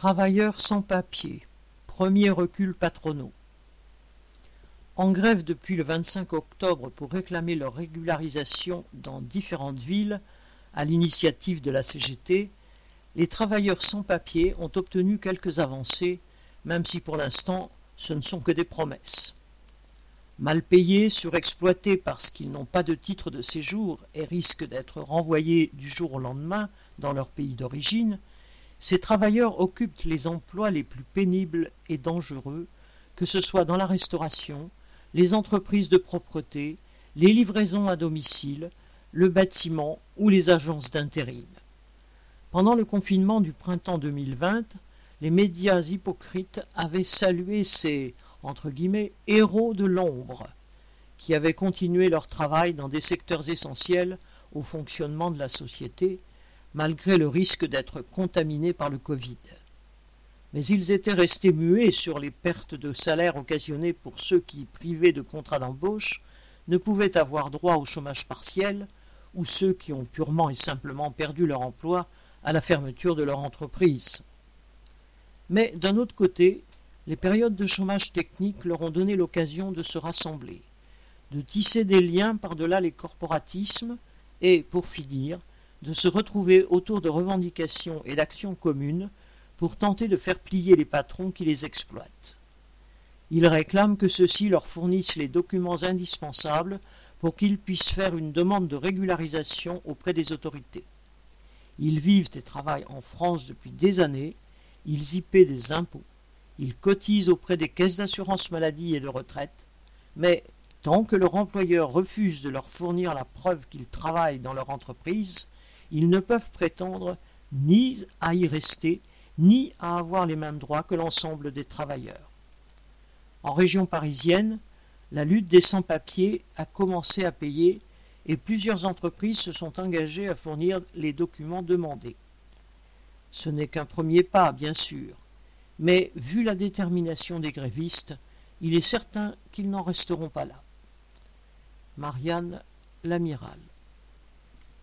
Travailleurs sans papier. Premier recul patronaux. En grève depuis le 25 octobre pour réclamer leur régularisation dans différentes villes, à l'initiative de la CGT, les travailleurs sans papier ont obtenu quelques avancées, même si pour l'instant ce ne sont que des promesses. Mal payés, surexploités parce qu'ils n'ont pas de titre de séjour et risquent d'être renvoyés du jour au lendemain dans leur pays d'origine, ces travailleurs occupent les emplois les plus pénibles et dangereux, que ce soit dans la restauration, les entreprises de propreté, les livraisons à domicile, le bâtiment ou les agences d'intérim. Pendant le confinement du printemps 2020, les médias hypocrites avaient salué ces entre héros de l'ombre qui avaient continué leur travail dans des secteurs essentiels au fonctionnement de la société malgré le risque d'être contaminés par le Covid. Mais ils étaient restés muets sur les pertes de salaire occasionnées pour ceux qui, privés de contrat d'embauche, ne pouvaient avoir droit au chômage partiel, ou ceux qui ont purement et simplement perdu leur emploi à la fermeture de leur entreprise. Mais d'un autre côté, les périodes de chômage technique leur ont donné l'occasion de se rassembler, de tisser des liens par-delà les corporatismes et, pour finir, de se retrouver autour de revendications et d'actions communes pour tenter de faire plier les patrons qui les exploitent. Ils réclament que ceux-ci leur fournissent les documents indispensables pour qu'ils puissent faire une demande de régularisation auprès des autorités. Ils vivent et travaillent en France depuis des années, ils y paient des impôts, ils cotisent auprès des caisses d'assurance maladie et de retraite, mais tant que leur employeur refuse de leur fournir la preuve qu'ils travaillent dans leur entreprise, ils ne peuvent prétendre ni à y rester, ni à avoir les mêmes droits que l'ensemble des travailleurs. En région parisienne, la lutte des sans-papiers a commencé à payer et plusieurs entreprises se sont engagées à fournir les documents demandés. Ce n'est qu'un premier pas, bien sûr, mais vu la détermination des grévistes, il est certain qu'ils n'en resteront pas là. Marianne l'amiral